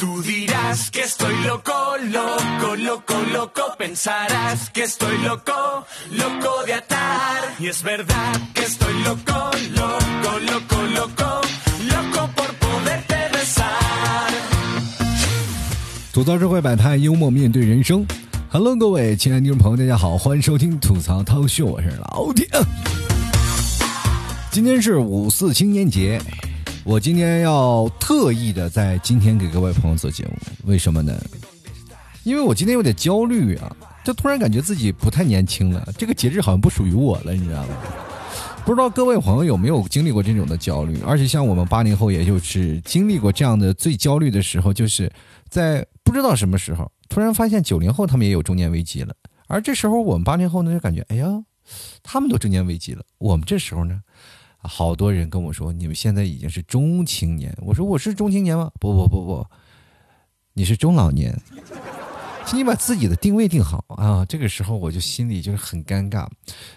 Tú dirás que estoy loco, loco, loco, loco. Pensarás que estoy loco, loco de atar. Y es verdad que estoy loco, loco, loco, loco, loco por poderte besar. 吐槽社会百态，幽默面对人生。Hello，各位亲爱的听众朋友，大家好，欢迎收听吐槽涛秀，我是老铁。今天是五四青年节，我今天要特意的在今天给各位朋友做节目，为什么呢？因为我今天有点焦虑啊，就突然感觉自己不太年轻了，这个节日好像不属于我了，你知道吗？不知道各位朋友有没有经历过这种的焦虑？而且像我们八零后，也就是经历过这样的最焦虑的时候，就是在不知道什么时候，突然发现九零后他们也有中年危机了。而这时候我们八零后呢，就感觉哎呀，他们都中年危机了，我们这时候呢，好多人跟我说，你们现在已经是中青年。我说我是中青年吗？不不不不，你是中老年。请你把自己的定位定好啊！这个时候我就心里就是很尴尬。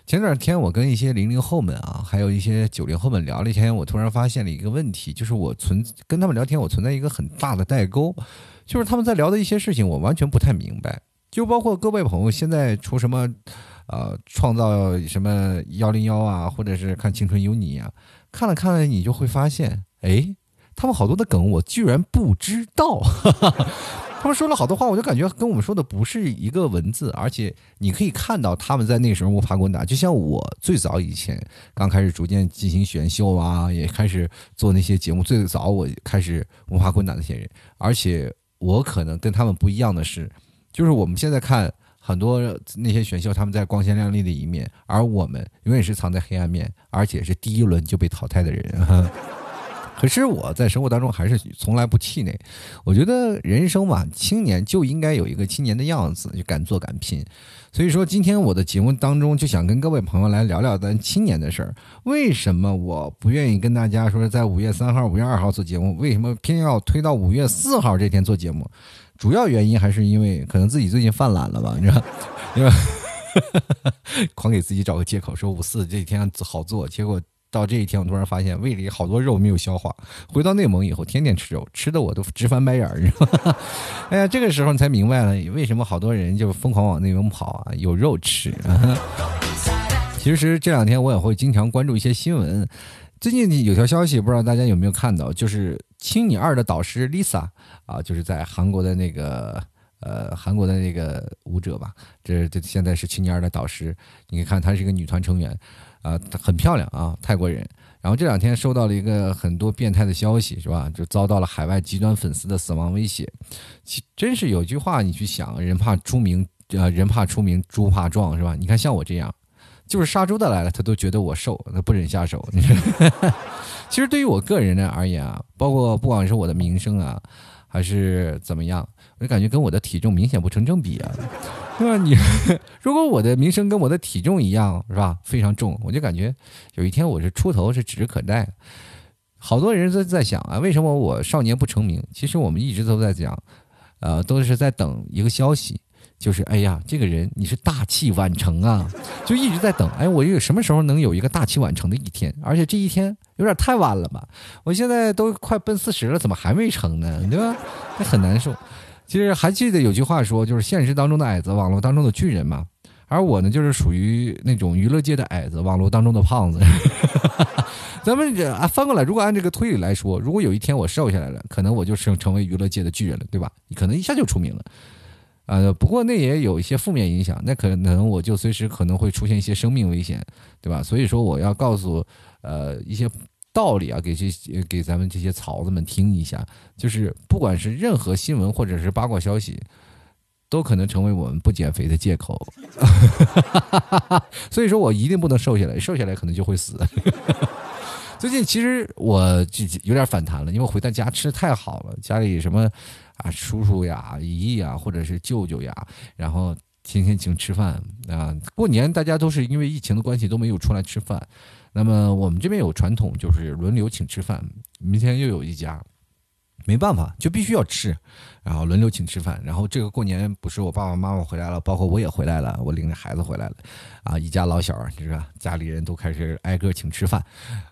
前两天我跟一些零零后们啊，还有一些九零后们聊了一天，我突然发现了一个问题，就是我存跟他们聊天，我存在一个很大的代沟，就是他们在聊的一些事情，我完全不太明白。就包括各位朋友现在出什么，呃，创造什么幺零幺啊，或者是看青春有你啊，看了看了，你就会发现，哎，他们好多的梗我居然不知道。他们说了好多话，我就感觉跟我们说的不是一个文字，而且你可以看到他们在那个时候摸爬滚打，就像我最早以前刚开始逐渐进行选秀啊，也开始做那些节目，最早我开始摸爬滚打那些人，而且我可能跟他们不一样的是，就是我们现在看很多那些选秀，他们在光鲜亮丽的一面，而我们永远是藏在黑暗面，而且是第一轮就被淘汰的人。可是我在生活当中还是从来不气馁，我觉得人生嘛，青年就应该有一个青年的样子，就敢做敢拼。所以说，今天我的节目当中就想跟各位朋友来聊聊咱青年的事儿。为什么我不愿意跟大家说在五月三号、五月二号做节目？为什么偏要推到五月四号这天做节目？主要原因还是因为可能自己最近犯懒了吧，你知道，因为狂给自己找个借口说五四这几天好做，结果。到这一天，我突然发现胃里好多肉没有消化。回到内蒙以后，天天吃肉，吃的我都直翻白眼儿。你知道 哎呀，这个时候你才明白了，为什么好多人就疯狂往内蒙跑啊？有肉吃。其实这两天我也会经常关注一些新闻。最近有条消息，不知道大家有没有看到，就是《青你二》的导师 Lisa 啊，就是在韩国的那个呃韩国的那个舞者吧，这这现在是《青你二》的导师。你看，她是一个女团成员。啊，很漂亮啊，泰国人。然后这两天收到了一个很多变态的消息，是吧？就遭到了海外极端粉丝的死亡威胁。其真是有句话，你去想，人怕出名，呃，人怕出名，猪怕壮，是吧？你看像我这样，就是杀猪的来了，他都觉得我瘦，他不忍下手。其实对于我个人呢而言啊，包括不管是我的名声啊，还是怎么样，我就感觉跟我的体重明显不成正比啊。是吧？你 如果我的名声跟我的体重一样，是吧？非常重，我就感觉有一天我是出头是指日可待。好多人都在想啊，为什么我少年不成名？其实我们一直都在讲，呃，都是在等一个消息，就是哎呀，这个人你是大器晚成啊，就一直在等。哎，我有什么时候能有一个大器晚成的一天？而且这一天有点太晚了吧？我现在都快奔四十了，怎么还没成呢？对吧？那很难受。其实还记得有句话说，就是现实当中的矮子，网络当中的巨人嘛。而我呢，就是属于那种娱乐界的矮子，网络当中的胖子。咱们这啊，翻过来，如果按这个推理来说，如果有一天我瘦下来了，可能我就成成为娱乐界的巨人了，对吧？你可能一下就出名了。呃，不过那也有一些负面影响，那可能我就随时可能会出现一些生命危险，对吧？所以说，我要告诉呃一些。道理啊，给这给咱们这些曹子们听一下，就是不管是任何新闻或者是八卦消息，都可能成为我们不减肥的借口。所以说我一定不能瘦下来，瘦下来可能就会死。最近其实我就有点反弹了，因为回到家吃太好了，家里什么啊叔叔呀、姨姨呀，或者是舅舅呀，然后天天请吃饭啊。过年大家都是因为疫情的关系都没有出来吃饭。那么我们这边有传统，就是轮流请吃饭。明天又有一家，没办法，就必须要吃，然后轮流请吃饭。然后这个过年不是我爸爸妈妈回来了，包括我也回来了，我领着孩子回来了，啊，一家老小是吧？家里人都开始挨个请吃饭。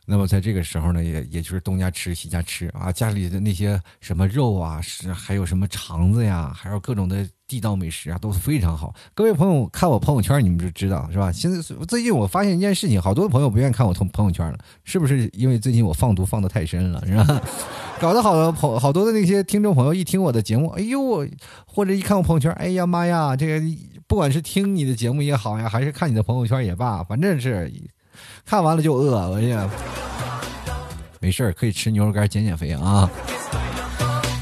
那么在这个时候呢，也也就是东家吃西家吃啊，家里的那些什么肉啊，是还有什么肠子呀，还有各种的地道美食啊，都是非常好。各位朋友看我朋友圈，你们就知道是吧？现在最近我发现一件事情，好多朋友不愿意看我朋朋友圈了，是不是因为最近我放毒放的太深了，是吧？搞得好多朋好多的那些听众朋友一听我的节目，哎呦，或者一看我朋友圈，哎呀妈呀，这个不管是听你的节目也好呀，还是看你的朋友圈也罢，反正是看完了就饿，我呀，没事可以吃牛肉干减减肥啊。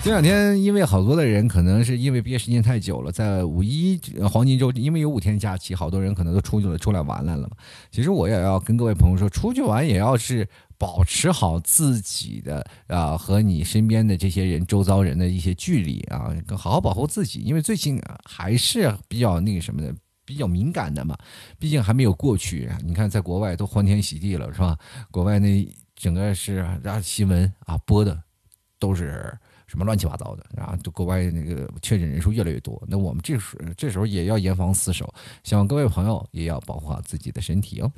这两天因为好多的人可能是因为毕业时间太久了，在五一黄金周，因为有五天假期，好多人可能都出去了，出来玩来了嘛。其实我也要跟各位朋友说，出去玩也要是。保持好自己的啊和你身边的这些人周遭人的一些距离啊，好好保护自己，因为最近还是比较那个什么的，比较敏感的嘛。毕竟还没有过去，你看在国外都欢天喜地了，是吧？国外那整个是啊新闻啊播的都是什么乱七八糟的，然后就国外那个确诊人数越来越多。那我们这时这时候也要严防死守，希望各位朋友也要保护好自己的身体哦。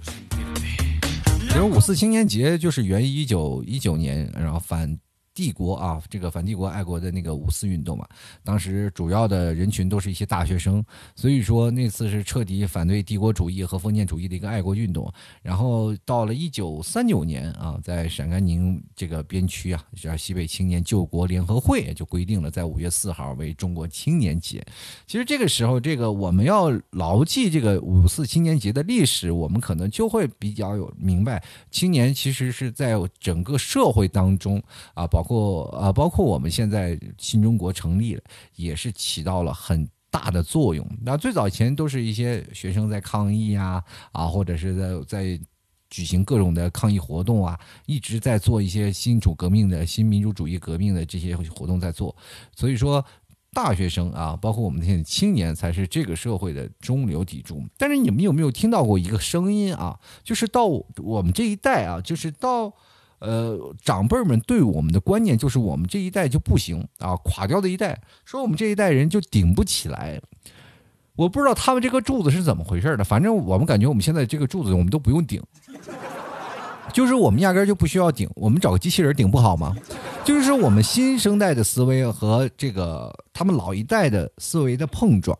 其实五四青年节就是源于一九一九年，然后反。帝国啊，这个反帝国爱国的那个五四运动嘛，当时主要的人群都是一些大学生，所以说那次是彻底反对帝国主义和封建主义的一个爱国运动。然后到了一九三九年啊，在陕甘宁这个边区啊，叫西北青年救国联合会就规定了在五月四号为中国青年节。其实这个时候，这个我们要牢记这个五四青年节的历史，我们可能就会比较有明白，青年其实是在整个社会当中啊，包。括括啊，包括我们现在新中国成立了，也是起到了很大的作用。那最早前都是一些学生在抗议啊，啊，或者是在在举行各种的抗议活动啊，一直在做一些新主革命的新民主主义革命的这些活动在做。所以说，大学生啊，包括我们这些青年，才是这个社会的中流砥柱。但是你们有没有听到过一个声音啊？就是到我们这一代啊，就是到。呃，长辈们对我们的观念就是我们这一代就不行啊，垮掉的一代，说我们这一代人就顶不起来。我不知道他们这个柱子是怎么回事的，反正我们感觉我们现在这个柱子我们都不用顶，就是我们压根就不需要顶，我们找个机器人顶不好吗？就是说我们新生代的思维和这个他们老一代的思维的碰撞。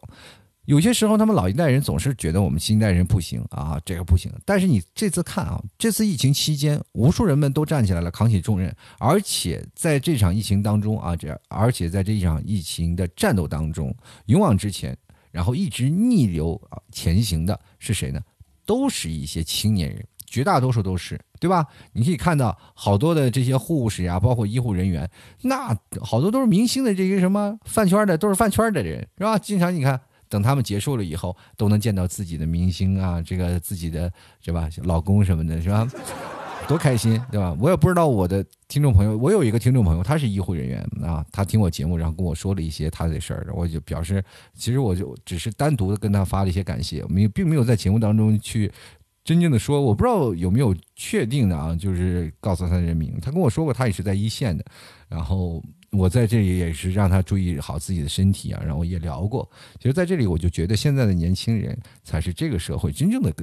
有些时候，他们老一代人总是觉得我们新一代人不行啊，这个不行。但是你这次看啊，这次疫情期间，无数人们都站起来了，扛起重任，而且在这场疫情当中啊，这而且在这一场疫情的战斗当中，勇往直前，然后一直逆流前行的是谁呢？都是一些青年人，绝大多数都是，对吧？你可以看到好多的这些护士啊，包括医护人员，那好多都是明星的这些什么饭圈的，都是饭圈的人，是吧？经常你看。等他们结束了以后，都能见到自己的明星啊，这个自己的是吧，老公什么的，是吧？多开心，对吧？我也不知道我的听众朋友，我有一个听众朋友，他是医护人员啊，他听我节目，然后跟我说了一些他的事儿，我就表示，其实我就只是单独的跟他发了一些感谢，没并没有在节目当中去真正的说，我不知道有没有确定的啊，就是告诉他人名，他跟我说过，他也是在一线的，然后。我在这里也是让他注意好自己的身体啊，然后也聊过。其实在这里，我就觉得现在的年轻人才是这个社会真正的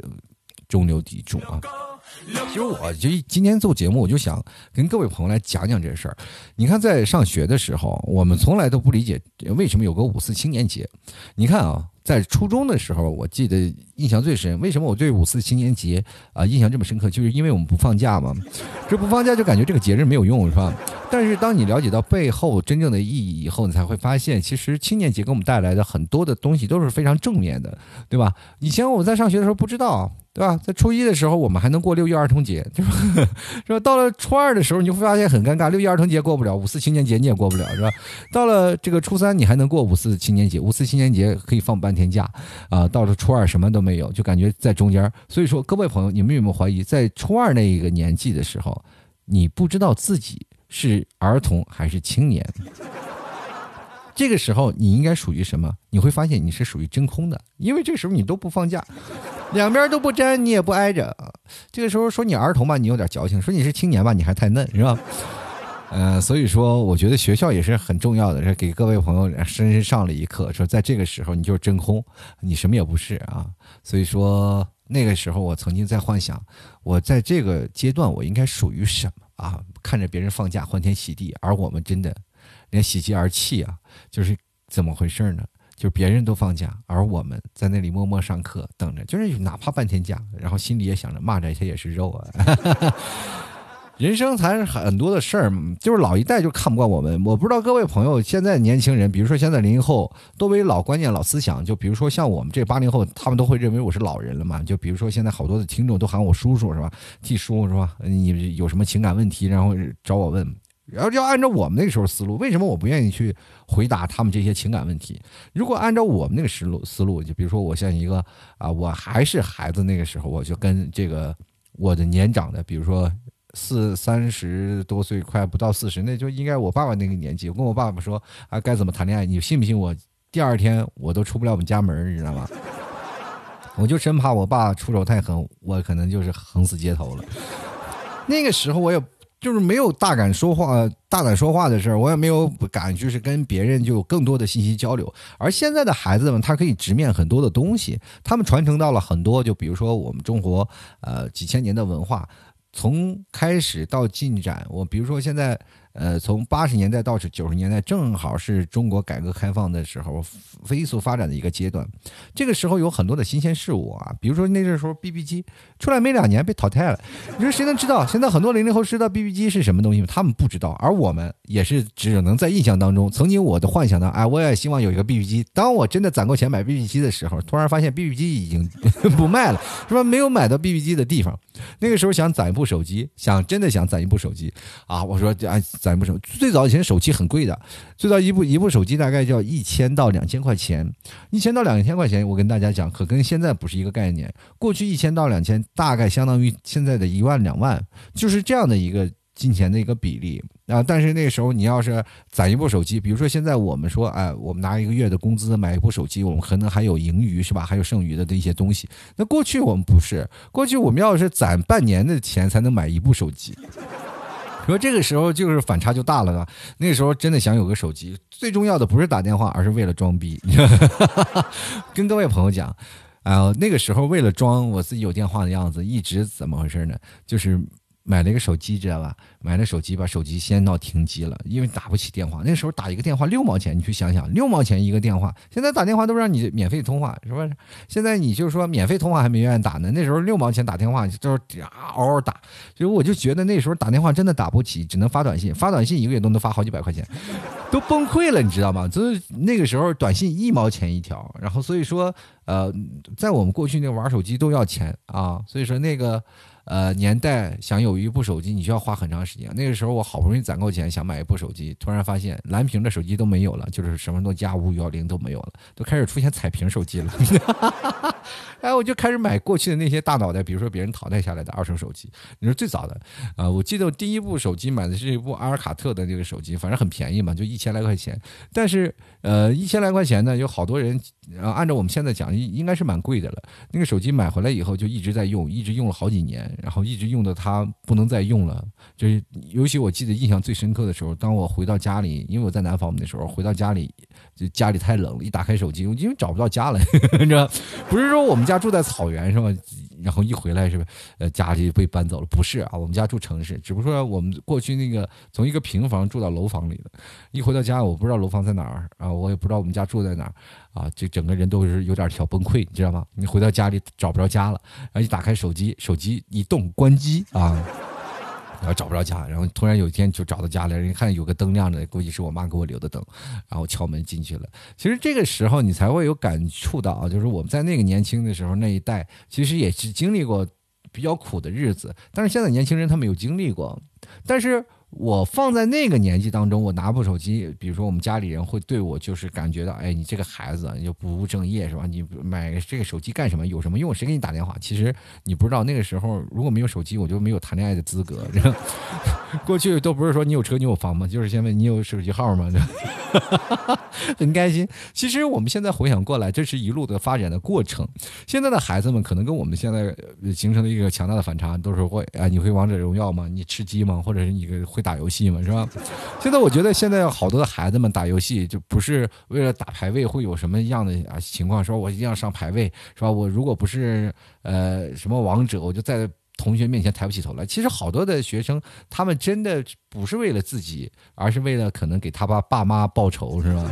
中流砥柱啊。其实我就今天做节目，我就想跟各位朋友来讲讲这事儿。你看，在上学的时候，我们从来都不理解为什么有个五四青年节。你看啊。在初中的时候，我记得印象最深。为什么我对五四青年节啊印象这么深刻？就是因为我们不放假嘛。这不放假就感觉这个节日没有用，是吧？但是当你了解到背后真正的意义以后，你才会发现，其实青年节给我们带来的很多的东西都是非常正面的，对吧？以前我们在上学的时候不知道。对吧？在初一的时候，我们还能过六一儿童节，是吧？是吧？到了初二的时候，你会发现很尴尬，六一儿童节过不了，五四青年节你也过不了，是吧？到了这个初三，你还能过五四青年节，五四青年节可以放半天假，啊，到了初二什么都没有，就感觉在中间。所以说，各位朋友，你们有没有怀疑，在初二那一个年纪的时候，你不知道自己是儿童还是青年？这个时候你应该属于什么？你会发现你是属于真空的，因为这时候你都不放假，两边都不沾，你也不挨着。这个时候说你儿童吧，你有点矫情；说你是青年吧，你还太嫩，是吧？呃，所以说，我觉得学校也是很重要的，给各位朋友深深上了一课，说在这个时候你就是真空，你什么也不是啊。所以说那个时候我曾经在幻想，我在这个阶段我应该属于什么啊？看着别人放假欢天喜地，而我们真的连喜极而泣啊，就是怎么回事呢？就是别人都放假，而我们在那里默默上课，等着，就是哪怕半天假，然后心里也想着蚂蚱它也是肉啊。人生才是很多的事儿，就是老一代就看不惯我们。我不知道各位朋友，现在年轻人，比如说现在零零后，都为老观念、老思想。就比如说像我们这八零后，他们都会认为我是老人了嘛。就比如说现在好多的听众都喊我叔叔是吧？替叔是吧？你有什么情感问题，然后找我问。然后要按照我们那个时候思路，为什么我不愿意去回答他们这些情感问题？如果按照我们那个思路思路，就比如说我像一个啊，我还是孩子那个时候，我就跟这个我的年长的，比如说。四三十多岁，快不到四十，那就应该我爸爸那个年纪。我跟我爸爸说啊，该怎么谈恋爱？你信不信我第二天我都出不了我们家门，你知道吗？我就真怕我爸出手太狠，我可能就是横死街头了。那个时候我也就是没有大胆说话、大胆说话的事儿，我也没有敢就是跟别人就有更多的信息交流。而现在的孩子们，他可以直面很多的东西，他们传承到了很多，就比如说我们中国呃几千年的文化。从开始到进展，我比如说现在。呃，从八十年代到九十年代，正好是中国改革开放的时候，飞速发展的一个阶段。这个时候有很多的新鲜事物啊，比如说那个时候 BB 机出来没两年被淘汰了。你说谁能知道？现在很多零零后知道 BB 机是什么东西吗？他们不知道，而我们也是只能在印象当中。曾经我的幻想呢，哎，我也希望有一个 BB 机。当我真的攒够钱买 BB 机的时候，突然发现 BB 机已经 不卖了，是吧？没有买到 BB 机的地方。那个时候想攒一部手机，想真的想攒一部手机啊！我说啊。一部手，最早以前手机很贵的，最早一部一部手机大概就要一千到两千块钱，一千到两千块钱，我跟大家讲，可跟现在不是一个概念。过去一千到两千，大概相当于现在的一万两万，就是这样的一个金钱的一个比例啊。但是那时候，你要是攒一部手机，比如说现在我们说，哎，我们拿一个月的工资买一部手机，我们可能还有盈余，是吧？还有剩余的的一些东西。那过去我们不是，过去我们要是攒半年的钱才能买一部手机。说这个时候就是反差就大了啊！那时候真的想有个手机，最重要的不是打电话，而是为了装逼。跟各位朋友讲，啊，那个时候为了装我自己有电话的样子，一直怎么回事呢？就是买了一个手机，知道吧？买了手机，把手机先闹停机了，因为打不起电话。那时候打一个电话六毛钱，你去想想，六毛钱一个电话。现在打电话都让你免费通话，是不是？现在你就是说免费通话还没愿意打呢。那时候六毛钱打电话就是嗷嗷打，所以我就觉得那时候打电话真的打不起，只能发短信。发短信一个月都能发好几百块钱，都崩溃了，你知道吗？就是那个时候短信一毛钱一条，然后所以说，呃，在我们过去那玩手机都要钱啊，所以说那个。呃，年代想有一部手机，你需要花很长时间。那个时候我好不容易攒够钱，想买一部手机，突然发现蓝屏的手机都没有了，就是什么诺基亚五五幺零都没有了，都开始出现彩屏手机了。哎，我就开始买过去的那些大脑袋，比如说别人淘汰下来的二手手机。你说最早的，啊，我记得我第一部手机买的是一部阿尔卡特的那个手机，反正很便宜嘛，就一千来块钱。但是，呃，一千来块钱呢，有好多人，然后按照我们现在讲，应应该是蛮贵的了。那个手机买回来以后就一直在用，一直用了好几年。然后一直用的它不能再用了，就是尤其我记得印象最深刻的时候，当我回到家里，因为我在南方的时候，回到家里就家里太冷了，一打开手机，我因为找不到家了，你知道，不是说我们家住在草原是吧？然后一回来是吧？呃，家里被搬走了，不是啊，我们家住城市，只不过说我们过去那个从一个平房住到楼房里了，一回到家我不知道楼房在哪儿啊，我也不知道我们家住在哪儿啊，就整个人都是有点小崩溃，你知道吗？你回到家里找不着家了，然后一打开手机，手机一动关机啊，然后找不着家，然后突然有一天就找到家了，人看有个灯亮着，估计是我妈给我留的灯，然后敲门进去了。其实这个时候你才会有感触到啊，就是我们在那个年轻的时候那一代，其实也是经历过比较苦的日子，但是现在年轻人他没有经历过，但是。我放在那个年纪当中，我拿部手机，比如说我们家里人会对我就是感觉到，哎，你这个孩子又不务正业是吧？你买这个手机干什么？有什么用？谁给你打电话？其实你不知道，那个时候如果没有手机，我就没有谈恋爱的资格。过去都不是说你有车你有房吗？就是先问你有手机号吗？很开心。其实我们现在回想过来，这是一路的发展的过程。现在的孩子们可能跟我们现在形成了一个强大的反差，都是会啊，你会王者荣耀吗？你吃鸡吗？或者是你个。会打游戏嘛，是吧？现在我觉得现在好多的孩子们打游戏，就不是为了打排位，会有什么样的啊情况？说我一定要上排位，是吧？我如果不是呃什么王者，我就在同学面前抬不起头来。其实好多的学生，他们真的不是为了自己，而是为了可能给他爸爸妈报仇，是吧？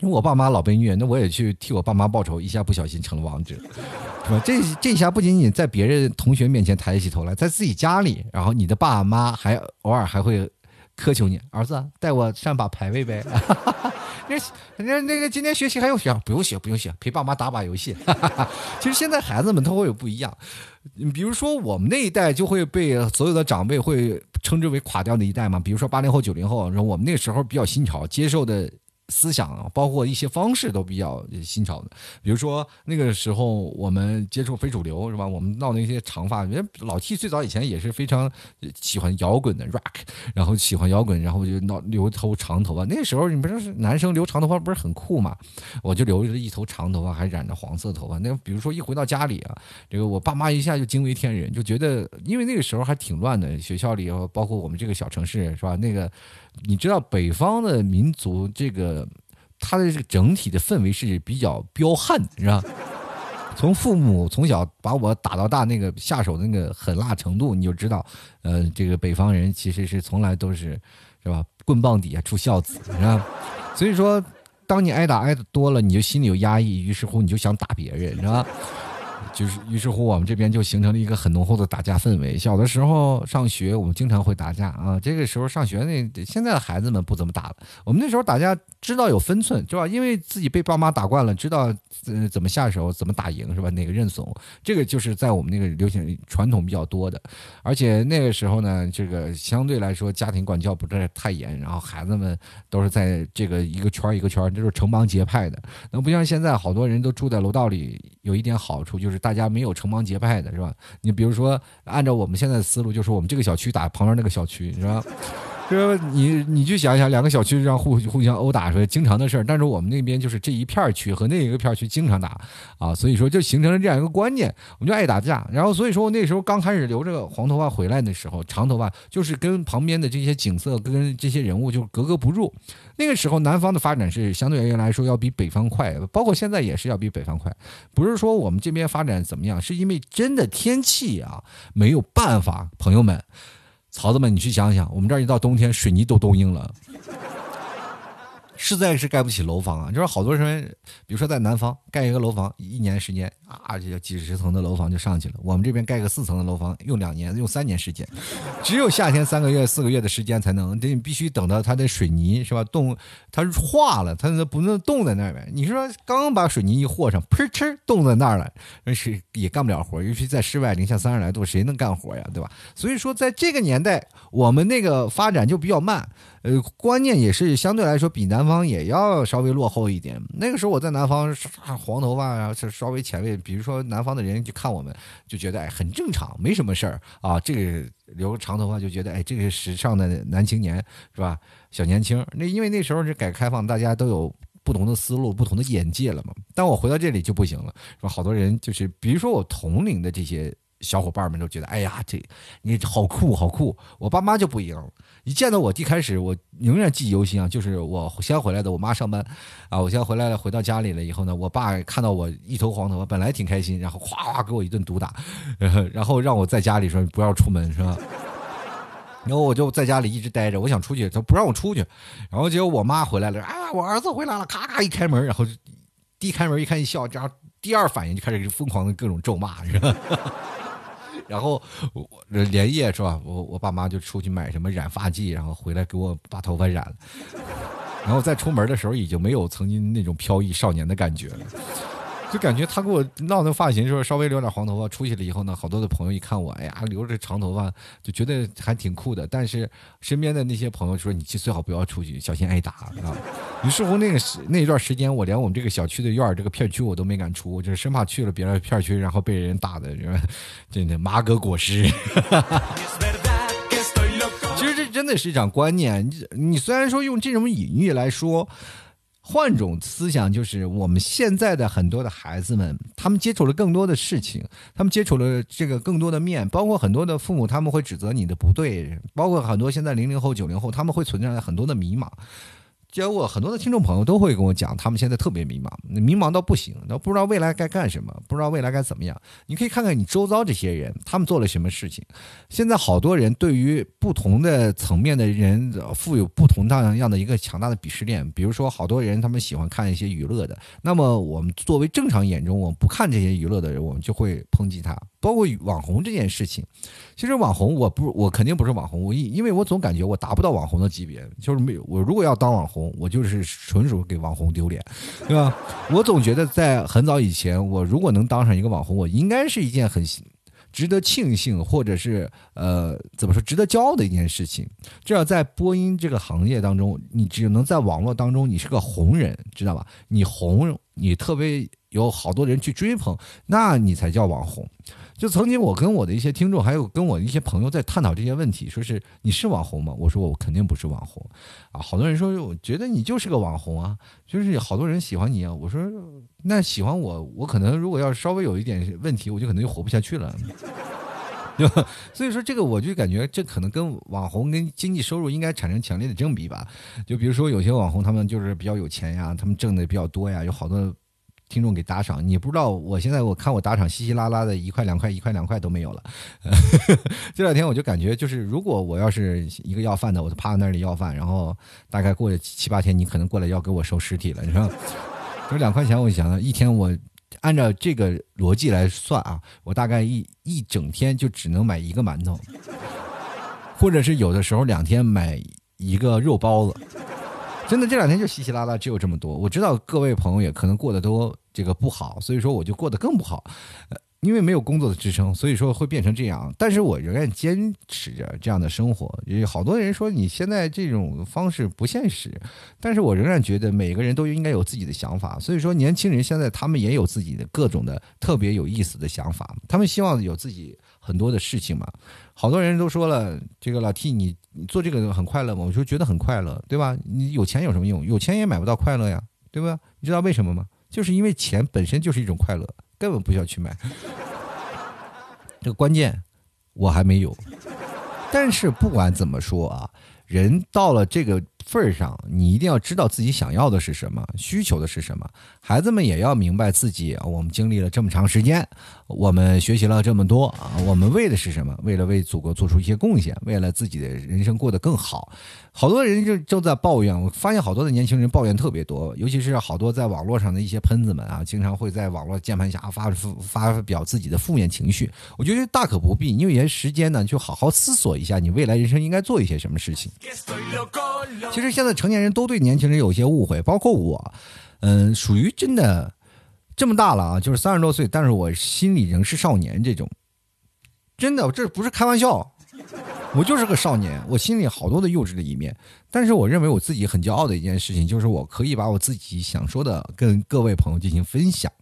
因为我爸妈老被虐，那我也去替我爸妈报仇，一下不小心成了王者，是吧？这这下不仅仅在别人同学面前抬起头来，在自己家里，然后你的爸妈还偶尔还会苛求你，儿子带我上把排位呗。那那那个今天学习还用学？不用学，不用学，陪爸妈打把游戏。其实现在孩子们都会有不一样，比如说我们那一代就会被所有的长辈会称之为垮掉的一代嘛。比如说八零后、九零后，然后我们那时候比较新潮，接受的。思想啊包括一些方式都比较新潮的，比如说那个时候我们接触非主流是吧？我们闹那些长发，因为老 T 最早以前也是非常喜欢摇滚的 rock，然后喜欢摇滚，然后就闹留头长头发。那个时候你不是男生留长头发不是很酷嘛？我就留着一头长头发，还染着黄色头发。那比如说一回到家里啊，这个我爸妈一下就惊为天人，就觉得因为那个时候还挺乱的，学校里包括我们这个小城市是吧？那个。你知道北方的民族，这个他的这个整体的氛围是比较彪悍，是吧？从父母从小把我打到大，那个下手的那个狠辣程度，你就知道，呃，这个北方人其实是从来都是，是吧？棍棒底下出孝子，是吧？所以说，当你挨打挨的多了，你就心里有压抑，于是乎你就想打别人，是吧？就是，于是乎我们这边就形成了一个很浓厚的打架氛围。小的时候上学，我们经常会打架啊。这个时候上学那，现在的孩子们不怎么打了。我们那时候打架知道有分寸，是吧？因为自己被爸妈打惯了，知道呃怎么下手，怎么打赢，是吧？哪个认怂，这个就是在我们那个流行传统比较多的。而且那个时候呢，这个相对来说家庭管教不是太严，然后孩子们都是在这个一个圈一个圈，就是成帮结派的。那不像现在，好多人都住在楼道里，有一点好处就是大。大家没有成帮结派的是吧？你比如说，按照我们现在的思路，就是我们这个小区打旁边那个小区，是吧？就是你，你去想想，两个小区这样互互相殴打，说经常的事儿。但是我们那边就是这一片区和那一个片区经常打啊，所以说就形成了这样一个观念，我们就爱打架。然后所以说那时候刚开始留着黄头发回来的时候，长头发就是跟旁边的这些景色跟这些人物就格格不入。那个时候南方的发展是相对而言来说要比北方快，包括现在也是要比北方快。不是说我们这边发展怎么样，是因为真的天气啊没有办法，朋友们。桃子们，你去想想，我们这儿一到冬天，水泥都冻硬了。实在是盖不起楼房啊！就是好多人，比如说在南方盖一个楼房，一年时间啊，就几十层的楼房就上去了。我们这边盖个四层的楼房，用两年，用三年时间，只有夏天三个月、四个月的时间才能。这必须等到它的水泥是吧？冻，它化了，它不能冻在那儿呗。你说刚把水泥一和上，噗嗤冻在那儿了，那是也干不了活。尤其在室外，零下三十来度，谁能干活呀？对吧？所以说，在这个年代，我们那个发展就比较慢。呃，观念也是相对来说比南方也要稍微落后一点。那个时候我在南方，黄头发啊是稍微前卫。比如说南方的人就看我们，就觉得哎很正常，没什么事儿啊。这个留长头发就觉得哎这个时尚的男青年是吧？小年轻。那因为那时候是改革开放，大家都有不同的思路、不同的眼界了嘛。但我回到这里就不行了，是吧？好多人就是，比如说我同龄的这些。小伙伴们都觉得，哎呀，这你好酷，好酷！我爸妈就不一样，一见到我，一开始我永远记忆犹新啊，就是我先回来的，我妈上班，啊，我先回来了，回到家里了以后呢，我爸看到我一头黄头发，本来挺开心，然后哗哗给我一顿毒打，然后让我在家里说不要出门，是吧？然后我就在家里一直待着，我想出去，他不让我出去，然后结果我妈回来了，啊，我儿子回来了，咔咔一开门，然后一开门一看一笑，然后第二反应就开始疯狂的各种咒骂，是吧？然后我连夜是吧？我我爸妈就出去买什么染发剂，然后回来给我把头发染了。然后再出门的时候，已经没有曾经那种飘逸少年的感觉了。就感觉他给我闹那发型时候稍微留点黄头发，出去了以后呢，好多的朋友一看我，哎呀，留着长头发，就觉得还挺酷的。但是身边的那些朋友说，你最好不要出去，小心挨打啊。于是乎，那个时那一段时间，我连我们这个小区的院儿这个片区我都没敢出，就是生怕去了别的片区，然后被人打的，真的马革裹尸。其实这真的是一场观念。你你虽然说用这种隐喻来说。换种思想，就是我们现在的很多的孩子们，他们接触了更多的事情，他们接触了这个更多的面，包括很多的父母，他们会指责你的不对，包括很多现在零零后、九零后，他们会存在很多的迷茫。结果很多的听众朋友都会跟我讲，他们现在特别迷茫，迷茫到不行，都不知道未来该干什么，不知道未来该怎么样。你可以看看你周遭这些人，他们做了什么事情。现在好多人对于不同的层面的人，富有不同样样的一个强大的鄙视链。比如说，好多人他们喜欢看一些娱乐的，那么我们作为正常眼中我们不看这些娱乐的人，我们就会抨击他。包括网红这件事情，其实网红我不我肯定不是网红，我因因为我总感觉我达不到网红的级别，就是没有我如果要当网红，我就是纯属给网红丢脸，对吧？我总觉得在很早以前，我如果能当上一个网红，我应该是一件很值得庆幸或者是呃怎么说值得骄傲的一件事情。至少在播音这个行业当中，你只能在网络当中你是个红人，知道吧？你红，你特别有好多人去追捧，那你才叫网红。就曾经我跟我的一些听众，还有跟我一些朋友在探讨这些问题，说是你是网红吗？我说我肯定不是网红，啊，好多人说我觉得你就是个网红啊，就是好多人喜欢你啊。我说那喜欢我，我可能如果要稍微有一点问题，我就可能就活不下去了，对？所以说这个我就感觉这可能跟网红跟经济收入应该产生强烈的正比吧。就比如说有些网红他们就是比较有钱呀，他们挣的比较多呀，有好多。听众给打赏，你不知道，我现在我看我打赏稀稀拉拉的一块两块一块两块都没有了。这两天我就感觉，就是如果我要是一个要饭的，我就趴在那里要饭，然后大概过了七八天，你可能过来要给我收尸体了，你说，这两块钱，我想一天我按照这个逻辑来算啊，我大概一一整天就只能买一个馒头，或者是有的时候两天买一个肉包子。真的这两天就稀稀拉拉，只有这么多。我知道各位朋友也可能过得都这个不好，所以说我就过得更不好，因为没有工作的支撑，所以说会变成这样。但是我仍然坚持着这样的生活。有好多人说你现在这种方式不现实，但是我仍然觉得每个人都应该有自己的想法。所以说年轻人现在他们也有自己的各种的特别有意思的想法，他们希望有自己。很多的事情嘛，好多人都说了，这个老 T，你你做这个很快乐吗？我说觉得很快乐，对吧？你有钱有什么用？有钱也买不到快乐呀，对吧？你知道为什么吗？就是因为钱本身就是一种快乐，根本不需要去买。这个关键我还没有，但是不管怎么说啊，人到了这个。份儿上，你一定要知道自己想要的是什么，需求的是什么。孩子们也要明白自己，我们经历了这么长时间，我们学习了这么多啊，我们为的是什么？为了为祖国做出一些贡献，为了自己的人生过得更好。好多人就就在抱怨，我发现好多的年轻人抱怨特别多，尤其是好多在网络上的一些喷子们啊，经常会在网络键盘下发发表自己的负面情绪。我觉得大可不必，你有些时间呢，就好好思索一下，你未来人生应该做一些什么事情。其实现在成年人都对年轻人有一些误会，包括我，嗯，属于真的这么大了啊，就是三十多岁，但是我心里仍是少年这种，真的，这不是开玩笑。我就是个少年，我心里好多的幼稚的一面，但是我认为我自己很骄傲的一件事情，就是我可以把我自己想说的跟各位朋友进行分享。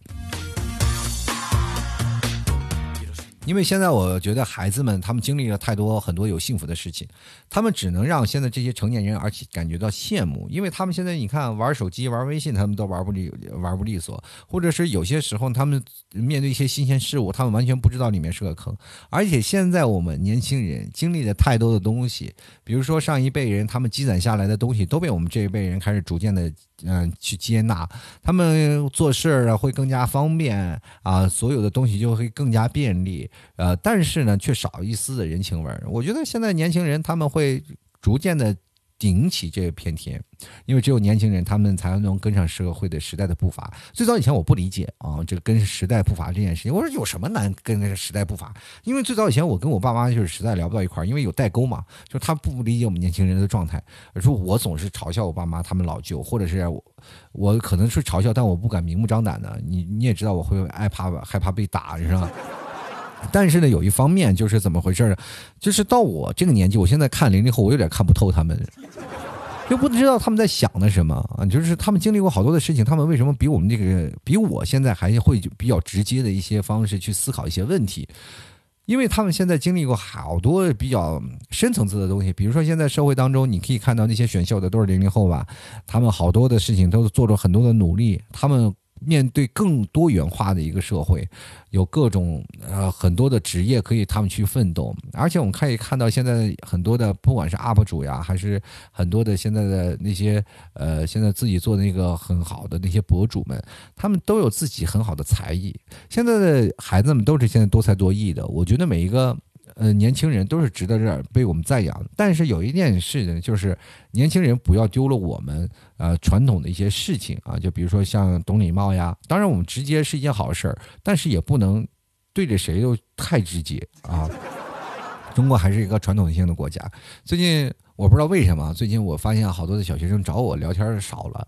因为现在我觉得孩子们他们经历了太多很多有幸福的事情，他们只能让现在这些成年人而且感觉到羡慕，因为他们现在你看玩手机玩微信他们都玩不利玩不利索，或者是有些时候他们面对一些新鲜事物，他们完全不知道里面是个坑。而且现在我们年轻人经历了太多的东西，比如说上一辈人他们积攒下来的东西都被我们这一辈人开始逐渐的。嗯，去接纳他们做事儿，会更加方便啊，所有的东西就会更加便利。呃，但是呢，却少一丝的人情味儿。我觉得现在年轻人他们会逐渐的。顶起这片天，因为只有年轻人，他们才能跟上社会的时代的步伐。最早以前我不理解啊，这个跟时代步伐这件事情，我说有什么难跟那个时代步伐？因为最早以前我跟我爸妈就是实在聊不到一块儿，因为有代沟嘛，就他不理解我们年轻人的状态。说我总是嘲笑我爸妈他们老旧，或者是我我可能是嘲笑，但我不敢明目张胆的。你你也知道我会害怕吧害怕被打，是吧？但是呢，有一方面就是怎么回事呢？就是到我这个年纪，我现在看零零后，我有点看不透他们，就不知道他们在想的什么啊。就是他们经历过好多的事情，他们为什么比我们这个比我现在还会比较直接的一些方式去思考一些问题？因为他们现在经历过好多比较深层次的东西，比如说现在社会当中，你可以看到那些选秀的都是零零后吧，他们好多的事情都做了很多的努力，他们。面对更多元化的一个社会，有各种呃很多的职业可以他们去奋斗，而且我们可以看到现在很多的不管是 UP 主呀，还是很多的现在的那些呃现在自己做的那个很好的那些博主们，他们都有自己很好的才艺。现在的孩子们都是现在多才多艺的，我觉得每一个。呃，年轻人都是值得这被我们赞扬，但是有一件事呢，就是年轻人不要丢了我们呃传统的一些事情啊，就比如说像懂礼貌呀。当然，我们直接是一件好事儿，但是也不能对着谁都太直接啊。中国还是一个传统性的国家。最近我不知道为什么，最近我发现好多的小学生找我聊天少了。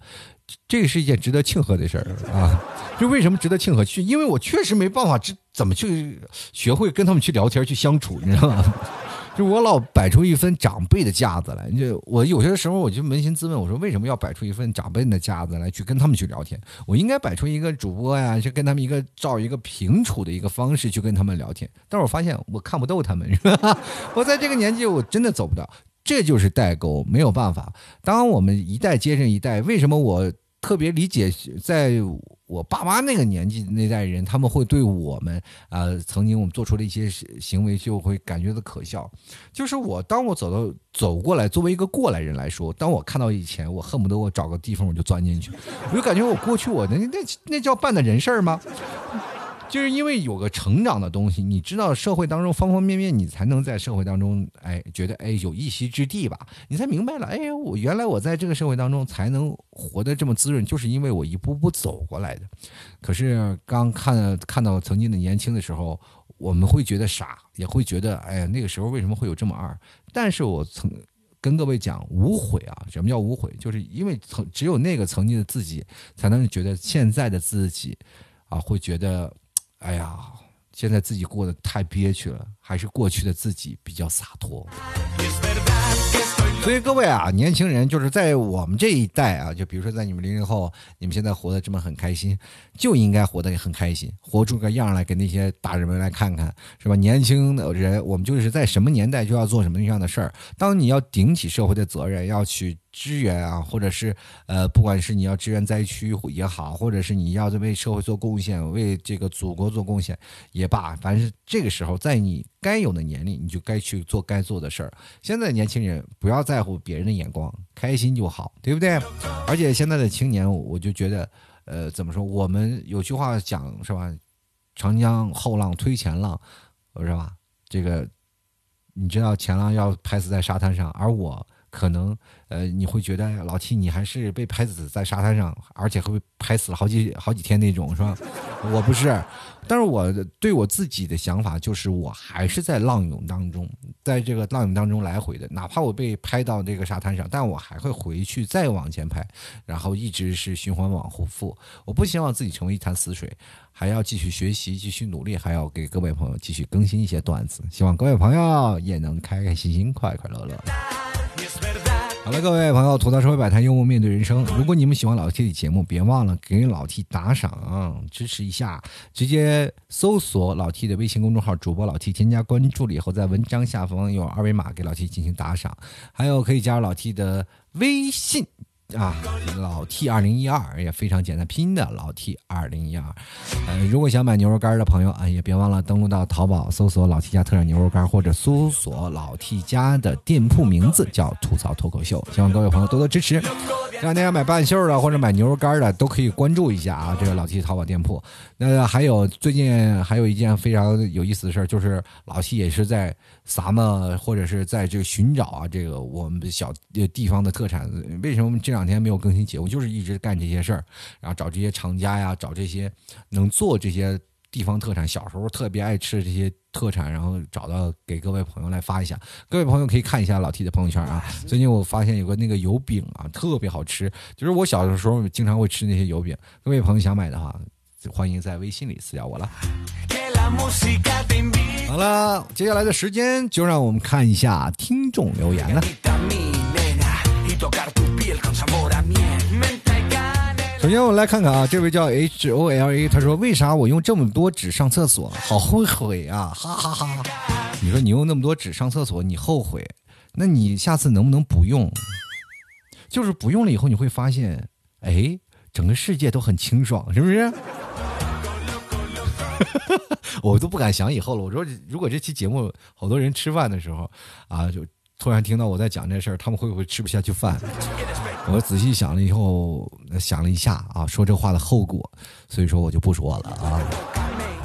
这个是一件值得庆贺的事儿啊！就为什么值得庆贺？去，因为我确实没办法，这怎么去学会跟他们去聊天、去相处，你知道吗？就我老摆出一份长辈的架子来，就我有些时候我就扪心自问，我说为什么要摆出一份长辈的架子来去跟他们去聊天？我应该摆出一个主播呀，去跟他们一个照一个平处的一个方式去跟他们聊天。但是我发现我看不透他们，是吧？我在这个年纪，我真的走不到。这就是代沟，没有办法。当我们一代接着一代，为什么我特别理解，在我爸妈那个年纪那代人，他们会对我们啊，曾经我们做出的一些行为，就会感觉到可笑。就是我当我走到走过来，作为一个过来人来说，当我看到以前，我恨不得我找个地方我就钻进去，我就感觉我过去我那那那叫办的人事儿吗？就是因为有个成长的东西，你知道社会当中方方面面，你才能在社会当中，哎，觉得哎有一席之地吧，你才明白了，哎，我原来我在这个社会当中才能活得这么滋润，就是因为我一步步走过来的。可是刚看看到曾经的年轻的时候，我们会觉得傻，也会觉得哎呀那个时候为什么会有这么二？但是我曾跟各位讲无悔啊，什么叫无悔？就是因为曾只有那个曾经的自己，才能觉得现在的自己啊会觉得。哎呀，现在自己过得太憋屈了，还是过去的自己比较洒脱。所以各位啊，年轻人就是在我们这一代啊，就比如说在你们零零后，你们现在活得这么很开心，就应该活得很开心，活出个样来给那些大人们来看看，是吧？年轻的人，我们就是在什么年代就要做什么样的事儿。当你要顶起社会的责任，要去。支援啊，或者是呃，不管是你要支援灾区也好，或者是你要为社会做贡献，为这个祖国做贡献也罢，反正这个时候在你该有的年龄，你就该去做该做的事儿。现在年轻人不要在乎别人的眼光，开心就好，对不对？而且现在的青年，我就觉得，呃，怎么说？我们有句话讲是吧？长江后浪推前浪，是吧？这个你知道前浪要拍死在沙滩上，而我。可能，呃，你会觉得老七你还是被拍死在沙滩上，而且会被拍死了好几好几天那种，是吧？我不是，但是我对我自己的想法就是，我还是在浪涌当中，在这个浪涌当中来回的，哪怕我被拍到这个沙滩上，但我还会回去再往前拍，然后一直是循环往复。我不希望自己成为一潭死水，还要继续学习，继续努力，还要给各位朋友继续更新一些段子，希望各位朋友也能开开心心，快快乐乐。好了，各位朋友，吐槽社会百态，幽默面对人生。如果你们喜欢老 T 的节目，别忘了给老 T 打赏，支持一下。直接搜索老 T 的微信公众号“主播老 T”，添加关注了以后，在文章下方有二维码，给老 T 进行打赏。还有可以加入老 T 的微信。啊，老 T 二零一二也非常简单，拼的老 T 二零一二。呃，如果想买牛肉干的朋友啊，也别忘了登录到淘宝搜索“老 T 家特产牛肉干”，或者搜索老 T 家的店铺名字叫“吐槽脱口秀”。希望各位朋友多多支持。这两天要买半袖的或者买牛肉干的，都可以关注一下啊，这个老 T 淘宝店铺。那还有最近还有一件非常有意思的事，就是老 T 也是在。咱们或者是在这个寻找啊，这个我们小地方的特产。为什么这样两天没有更新节目？就是一直干这些事儿，然后找这些厂家呀，找这些能做这些地方特产，小时候特别爱吃的这些特产，然后找到给各位朋友来发一下。各位朋友可以看一下老 T 的朋友圈啊。最近我发现有个那个油饼啊，特别好吃，就是我小的时候经常会吃那些油饼。各位朋友想买的话，欢迎在微信里私聊我了。好了，接下来的时间就让我们看一下听众留言了。首先我们来看看啊，这位叫 H O L A，他说为啥我用这么多纸上厕所，好后悔啊，哈哈哈。你说你用那么多纸上厕所，你后悔，那你下次能不能不用？就是不用了以后，你会发现，哎，整个世界都很清爽，是不是？我都不敢想以后了。我说，如果这期节目好多人吃饭的时候啊，就突然听到我在讲这事儿，他们会不会吃不下去饭？我仔细想了以后，想了一下啊，说这话的后果，所以说我就不说了啊。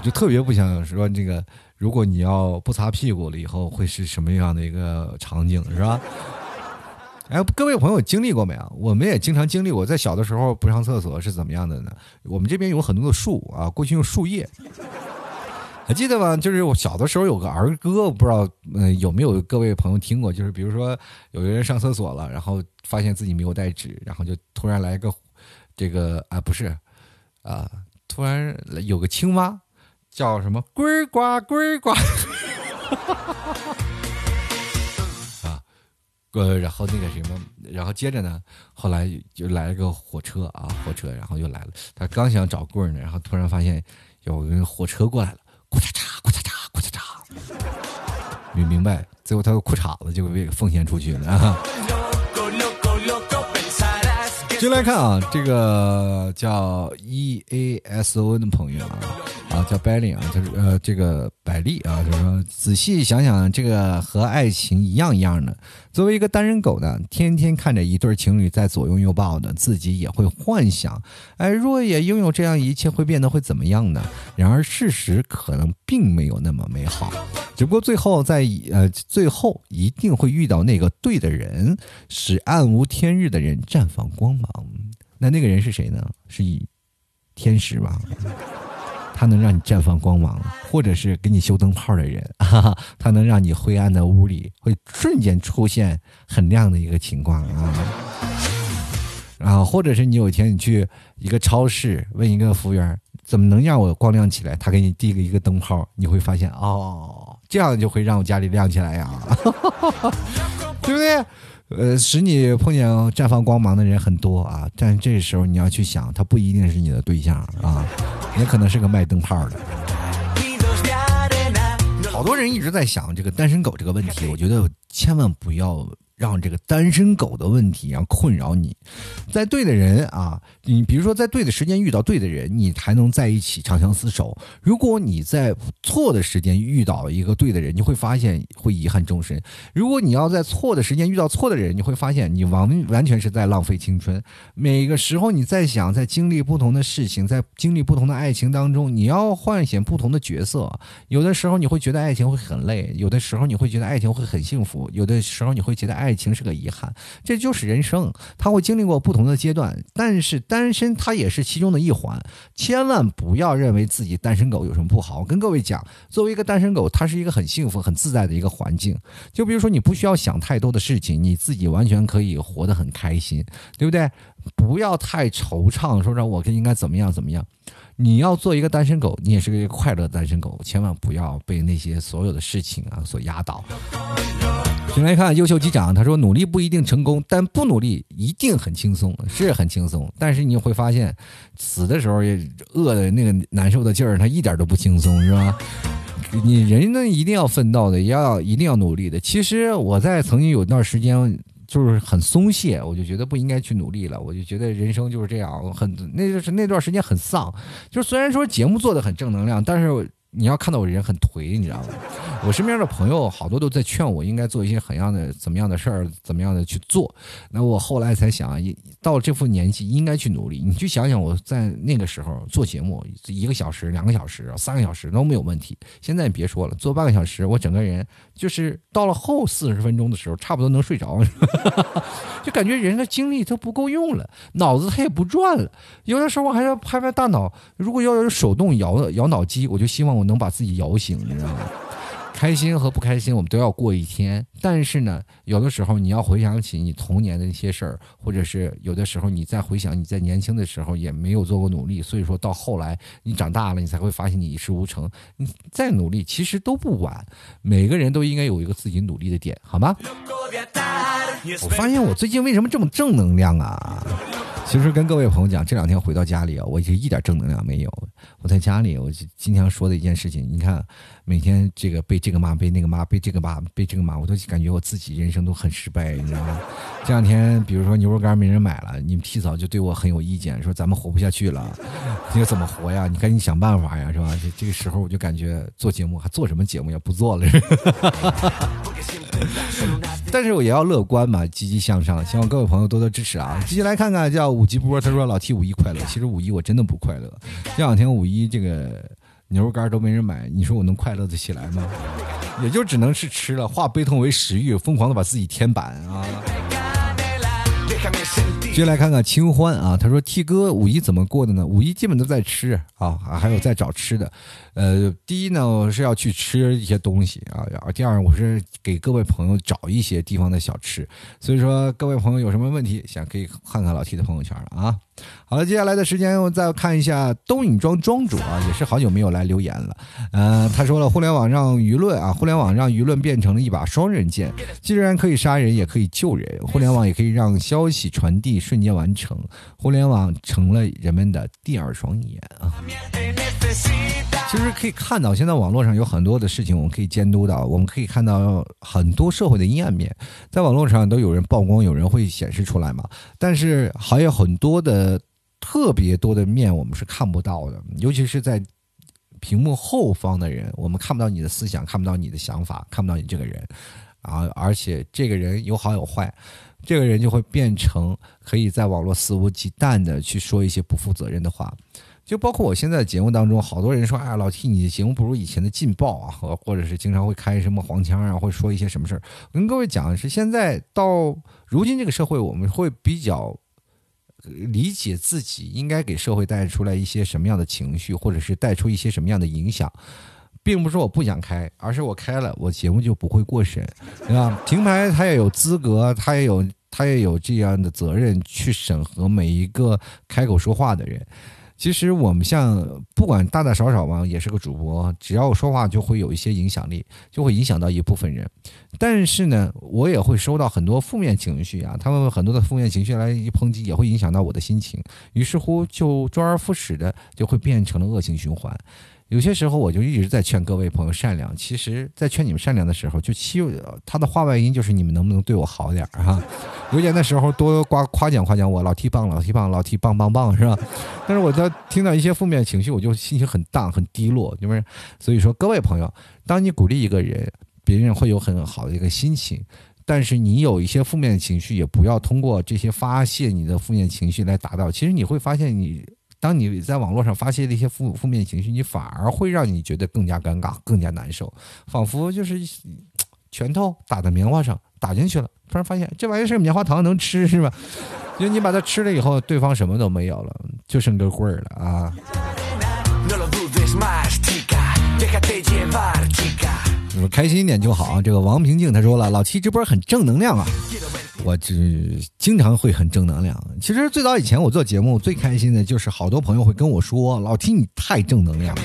就特别不想说这个，如果你要不擦屁股了以后，会是什么样的一个场景，是吧？哎，各位朋友经历过没有？我们也经常经历我，在小的时候不上厕所是怎么样的呢？我们这边有很多的树啊，过去用树叶，还记得吗？就是我小的时候有个儿歌，我不知道嗯有没有各位朋友听过？就是比如说有个人上厕所了，然后发现自己没有带纸，然后就突然来个这个啊不是啊，突然有个青蛙叫什么呱呱呱呱。呃，然后那个什么，然后接着呢，后来就来了个火车啊，火车，然后又来了。他刚想找棍儿呢，然后突然发现有个火车过来了，裤衩衩，裤衩衩，裤衩衩，没明白，最后他的裤衩子就被奉献出去了。进来看啊，这个叫 E A S O N 的朋友啊，叫百里啊，就是呃这个百丽啊，就是说仔细想想，这个和爱情一样一样的。作为一个单身狗呢，天天看着一对情侣在左拥右抱的，自己也会幻想，哎，若也拥有这样一切，会变得会怎么样呢？然而事实可能并没有那么美好，只不过最后在呃最后一定会遇到那个对的人，使暗无天日的人绽放光芒。那那个人是谁呢？是以天使吧？他能让你绽放光芒，或者是给你修灯泡的人，哈哈，他能让你灰暗的屋里会瞬间出现很亮的一个情况啊！啊，或者是你有一天你去一个超市，问一个服务员怎么能让我光亮起来，他给你递个一个灯泡，你会发现哦，这样就会让我家里亮起来呀，对不对？呃，使你碰见绽放光芒的人很多啊，但这时候你要去想，他不一定是你的对象啊，也可能是个卖灯泡的。好多人一直在想这个单身狗这个问题，我觉得千万不要。让这个单身狗的问题让困扰你，在对的人啊，你比如说在对的时间遇到对的人，你才能在一起长相厮守。如果你在错的时间遇到一个对的人，你会发现会遗憾终身。如果你要在错的时间遇到错的人，你会发现你完完全是在浪费青春。每个时候你在想，在经历不同的事情，在经历不同的爱情当中，你要唤醒不同的角色。有的时候你会觉得爱情会很累，有的时候你会觉得爱情会很幸福，有的时候你会觉得爱。爱情是个遗憾，这就是人生，他会经历过不同的阶段，但是单身他也是其中的一环。千万不要认为自己单身狗有什么不好。我跟各位讲，作为一个单身狗，它是一个很幸福、很自在的一个环境。就比如说，你不需要想太多的事情，你自己完全可以活得很开心，对不对？不要太惆怅，说让我应该怎么样怎么样。你要做一个单身狗，你也是个快乐单身狗，千万不要被那些所有的事情啊所压倒。先来看优秀机长，他说：“努力不一定成功，但不努力一定很轻松，是很轻松。但是你会发现，死的时候也饿的那个难受的劲儿，他一点都不轻松，是吧？你人呢一定要奋斗的，要一定要努力的。其实我在曾经有段时间就是很松懈，我就觉得不应该去努力了，我就觉得人生就是这样，很那就是那段时间很丧。就虽然说节目做的很正能量，但是。”你要看到我人很颓，你知道吗？我身边的朋友好多都在劝我应该做一些很样的、怎么样的事儿，怎么样的去做。那我后来才想，到这副年纪应该去努力。你去想想，我在那个时候做节目，一个小时、两个小时、三个小时都没有问题。现在别说了，做半个小时，我整个人就是到了后四十分钟的时候，差不多能睡着，就感觉人的精力都不够用了，脑子它也不转了。有的时候我还要拍拍大脑，如果要有手动摇摇脑机，我就希望我。能把自己摇醒，你知道吗？开心和不开心，我们都要过一天。但是呢，有的时候你要回想起你童年的那些事儿，或者是有的时候你再回想你在年轻的时候也没有做过努力，所以说到后来你长大了，你才会发现你一事无成。你再努力，其实都不晚。每个人都应该有一个自己努力的点，好吗？我发现我最近为什么这么正能量啊？其实跟各位朋友讲，这两天回到家里啊，我就一点正能量没有。我在家里，我经常说的一件事情，你看，每天这个被这个骂，被那个骂，被这个骂，被这个骂，我都感觉我自己人生都很失败，你知道吗？这两天，比如说牛肉干没人买了，你们提早就对我很有意见，说咱们活不下去了，你要怎么活呀？你赶紧想办法呀，是吧？这这个时候我就感觉做节目还做什么节目呀？不做了。但是我也要乐观嘛，积极向上，希望各位朋友多多支持啊！继续来看看，叫五级波，他说老 T 五一快乐。其实五一我真的不快乐，这两天五一这个牛肉干都没人买，你说我能快乐的起来吗？也就只能是吃了，化悲痛为食欲，疯狂的把自己填满啊！接下来看看清欢啊，他说 T 哥五一怎么过的呢？五一基本都在吃啊，还有在找吃的。呃，第一呢，我是要去吃一些东西啊，然后第二，我是给各位朋友找一些地方的小吃。所以说，各位朋友有什么问题，想可以看看老 T 的朋友圈了啊。好了，接下来的时间我再看一下东影庄庄主啊，也是好久没有来留言了。呃，他说了，互联网让舆论啊，互联网让舆论变成了一把双刃剑，既然可以杀人，也可以救人。互联网也可以让消息传递瞬间完成，互联网成了人们的第二双眼啊。其实可以看到，现在网络上有很多的事情，我们可以监督到。我们可以看到很多社会的阴暗面，在网络上都有人曝光，有人会显示出来嘛。但是还有很多的特别多的面，我们是看不到的。尤其是在屏幕后方的人，我们看不到你的思想，看不到你的想法，看不到你这个人啊。而且这个人有好有坏，这个人就会变成可以在网络肆无忌惮的去说一些不负责任的话。就包括我现在节目当中，好多人说：“哎，老 T，你的节目不如以前的劲爆啊，或者是经常会开什么黄腔啊，或者说一些什么事儿。”跟各位讲的是，现在到如今这个社会，我们会比较理解自己应该给社会带出来一些什么样的情绪，或者是带出一些什么样的影响，并不是我不想开，而是我开了，我节目就不会过审，对吧？平台它也有资格，它也有它也有这样的责任去审核每一个开口说话的人。其实我们像不管大大少少吧，也是个主播，只要我说话就会有一些影响力，就会影响到一部分人。但是呢，我也会收到很多负面情绪啊，他们很多的负面情绪来一抨击，也会影响到我的心情。于是乎，就周而复始的就会变成了恶性循环。有些时候我就一直在劝各位朋友善良。其实，在劝你们善良的时候，就期他的话外音就是你们能不能对我好点儿哈？留言的时候多夸夸奖夸奖我，老 T 棒，老 T 棒，老 T 棒棒棒是吧？但是我在听到一些负面情绪，我就心情很荡很低落，是不是？所以说，各位朋友，当你鼓励一个人，别人会有很好的一个心情；但是你有一些负面情绪，也不要通过这些发泄你的负面情绪来达到。其实你会发现你。当你在网络上发泄的一些负负面情绪，你反而会让你觉得更加尴尬、更加难受，仿佛就是拳头打在棉花上，打进去了，突然发现这玩意儿是棉花糖，能吃是吧？就你把它吃了以后，对方什么都没有了，就剩根棍儿了啊！你们开心一点就好。这个王平静他说了，老七直播很正能量啊。我只经常会很正能量。其实最早以前我做节目最开心的就是好多朋友会跟我说：“老听你太正能量了。”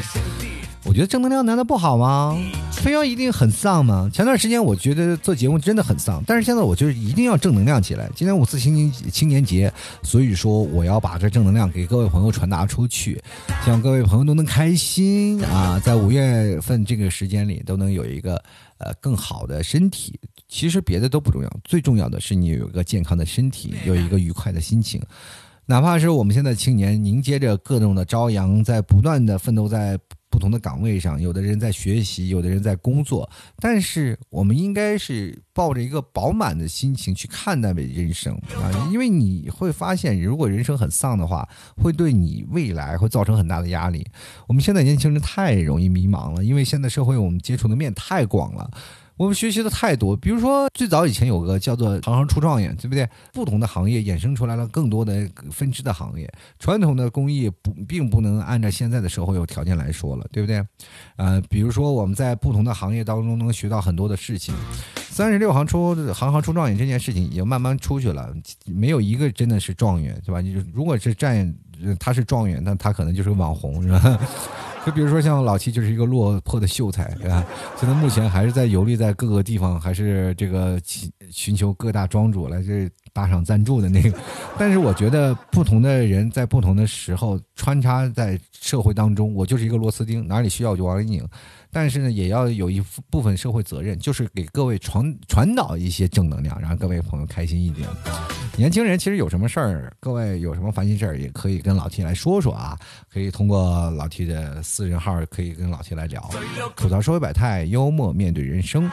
我觉得正能量难道不好吗？非要一定很丧吗？前段时间我觉得做节目真的很丧，但是现在我就是一定要正能量起来。今天五四青年青年节，所以说我要把这正能量给各位朋友传达出去，希望各位朋友都能开心啊，在五月份这个时间里都能有一个呃更好的身体。其实别的都不重要，最重要的是你有一个健康的身体，有一个愉快的心情。哪怕是我们现在青年迎接着各种的朝阳，在不断的奋斗在。不同的岗位上，有的人在学习，有的人在工作，但是我们应该是抱着一个饱满的心情去看待人生啊，因为你会发现，如果人生很丧的话，会对你未来会造成很大的压力。我们现在年轻人太容易迷茫了，因为现在社会我们接触的面太广了。我们学习的太多，比如说最早以前有个叫做“行行出状元”，对不对？不同的行业衍生出来了更多的分支的行业，传统的工艺不并不能按照现在的社会有条件来说了，对不对？呃，比如说我们在不同的行业当中能学到很多的事情。三十六行出行行出状元这件事情已经慢慢出去了，没有一个真的是状元，对吧？你如果是站他是状元，那他可能就是个网红，是吧？就比如说像老七就是一个落魄的秀才，对吧？现在目前还是在游历在各个地方，还是这个寻寻求各大庄主来这打赏赞助的那个。但是我觉得不同的人在不同的时候穿插在社会当中，我就是一个螺丝钉，哪里需要我就往里拧。但是呢，也要有一部分社会责任，就是给各位传传导一些正能量，让各位朋友开心一点。年轻人其实有什么事儿，各位有什么烦心事儿，也可以跟老 T 来说说啊。可以通过老 T 的私人号，可以跟老 T 来聊，吐槽社会百态，幽默面对人生。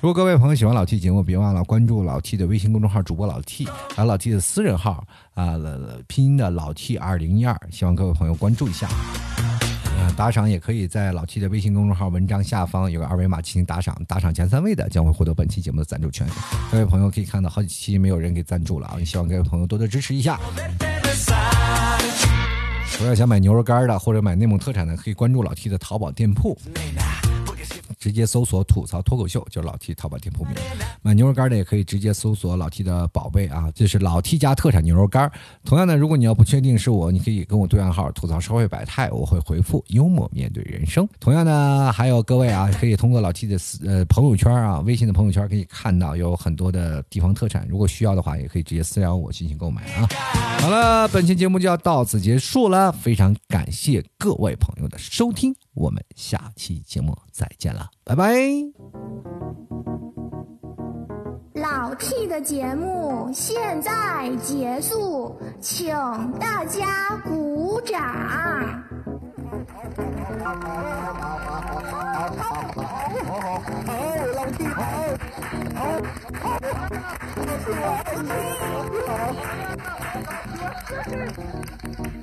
如果各位朋友喜欢老 T 节目，别忘了关注老 T 的微信公众号主播老 T，还有老 T 的私人号啊，拼音的老 T 二零一二，希望各位朋友关注一下。打赏也可以在老 T 的微信公众号文章下方有个二维码进行打赏，打赏前三位的将会获得本期节目的赞助权。各位朋友可以看到好几期没有人给赞助了啊，也希望各位朋友多多支持一下。我要想买牛肉干的或者买内蒙特产的，可以关注老 T 的淘宝店铺。直接搜索“吐槽脱口秀”就是老 T 淘宝店铺名。买牛肉干的也可以直接搜索老 T 的宝贝啊，这是老 T 家特产牛肉干。同样的，如果你要不确定是我，你可以跟我对暗号吐槽社会百态，我会回复幽默面对人生。同样呢，还有各位啊，可以通过老 T 的呃朋友圈啊，微信的朋友圈可以看到有很多的地方特产，如果需要的话，也可以直接私聊我进行购买啊。好了，本期节目就要到此结束了，非常感谢各位朋友的收听，我们下期节目再见了。拜拜！老 T 的节目现在结束，请大家鼓掌。好，